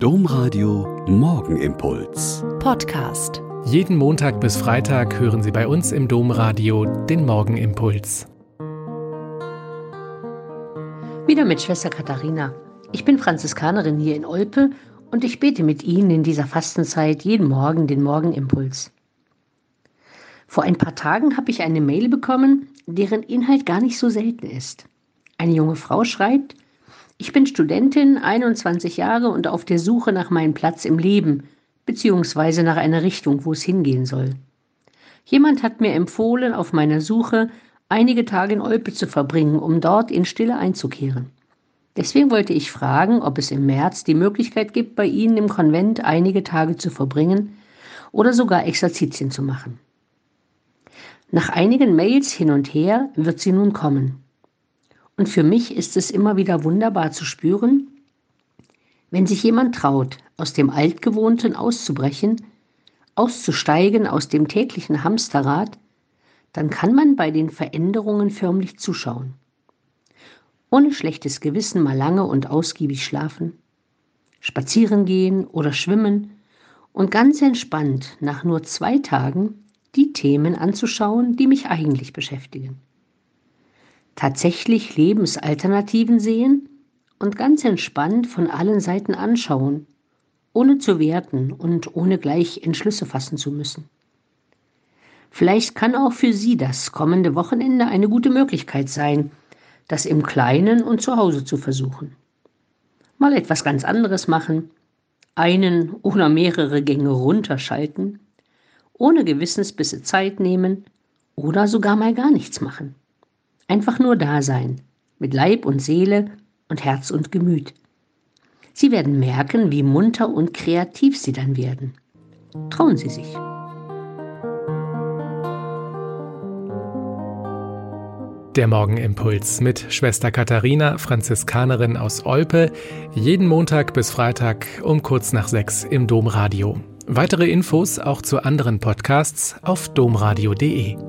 Domradio Morgenimpuls. Podcast. Jeden Montag bis Freitag hören Sie bei uns im Domradio den Morgenimpuls. Wieder mit Schwester Katharina. Ich bin Franziskanerin hier in Olpe und ich bete mit Ihnen in dieser Fastenzeit jeden Morgen den Morgenimpuls. Vor ein paar Tagen habe ich eine Mail bekommen, deren Inhalt gar nicht so selten ist. Eine junge Frau schreibt, ich bin Studentin, 21 Jahre und auf der Suche nach meinem Platz im Leben, beziehungsweise nach einer Richtung, wo es hingehen soll. Jemand hat mir empfohlen, auf meiner Suche einige Tage in Olpe zu verbringen, um dort in Stille einzukehren. Deswegen wollte ich fragen, ob es im März die Möglichkeit gibt, bei Ihnen im Konvent einige Tage zu verbringen oder sogar Exerzitien zu machen. Nach einigen Mails hin und her wird sie nun kommen. Und für mich ist es immer wieder wunderbar zu spüren, wenn sich jemand traut, aus dem Altgewohnten auszubrechen, auszusteigen aus dem täglichen Hamsterrad, dann kann man bei den Veränderungen förmlich zuschauen. Ohne schlechtes Gewissen mal lange und ausgiebig schlafen, spazieren gehen oder schwimmen und ganz entspannt nach nur zwei Tagen die Themen anzuschauen, die mich eigentlich beschäftigen tatsächlich Lebensalternativen sehen und ganz entspannt von allen Seiten anschauen, ohne zu werten und ohne gleich Entschlüsse fassen zu müssen. Vielleicht kann auch für Sie das kommende Wochenende eine gute Möglichkeit sein, das im Kleinen und zu Hause zu versuchen. Mal etwas ganz anderes machen, einen oder mehrere Gänge runterschalten, ohne Gewissensbisse Zeit nehmen oder sogar mal gar nichts machen. Einfach nur da sein, mit Leib und Seele und Herz und Gemüt. Sie werden merken, wie munter und kreativ Sie dann werden. Trauen Sie sich. Der Morgenimpuls mit Schwester Katharina, Franziskanerin aus Olpe, jeden Montag bis Freitag um kurz nach sechs im Domradio. Weitere Infos auch zu anderen Podcasts auf domradio.de.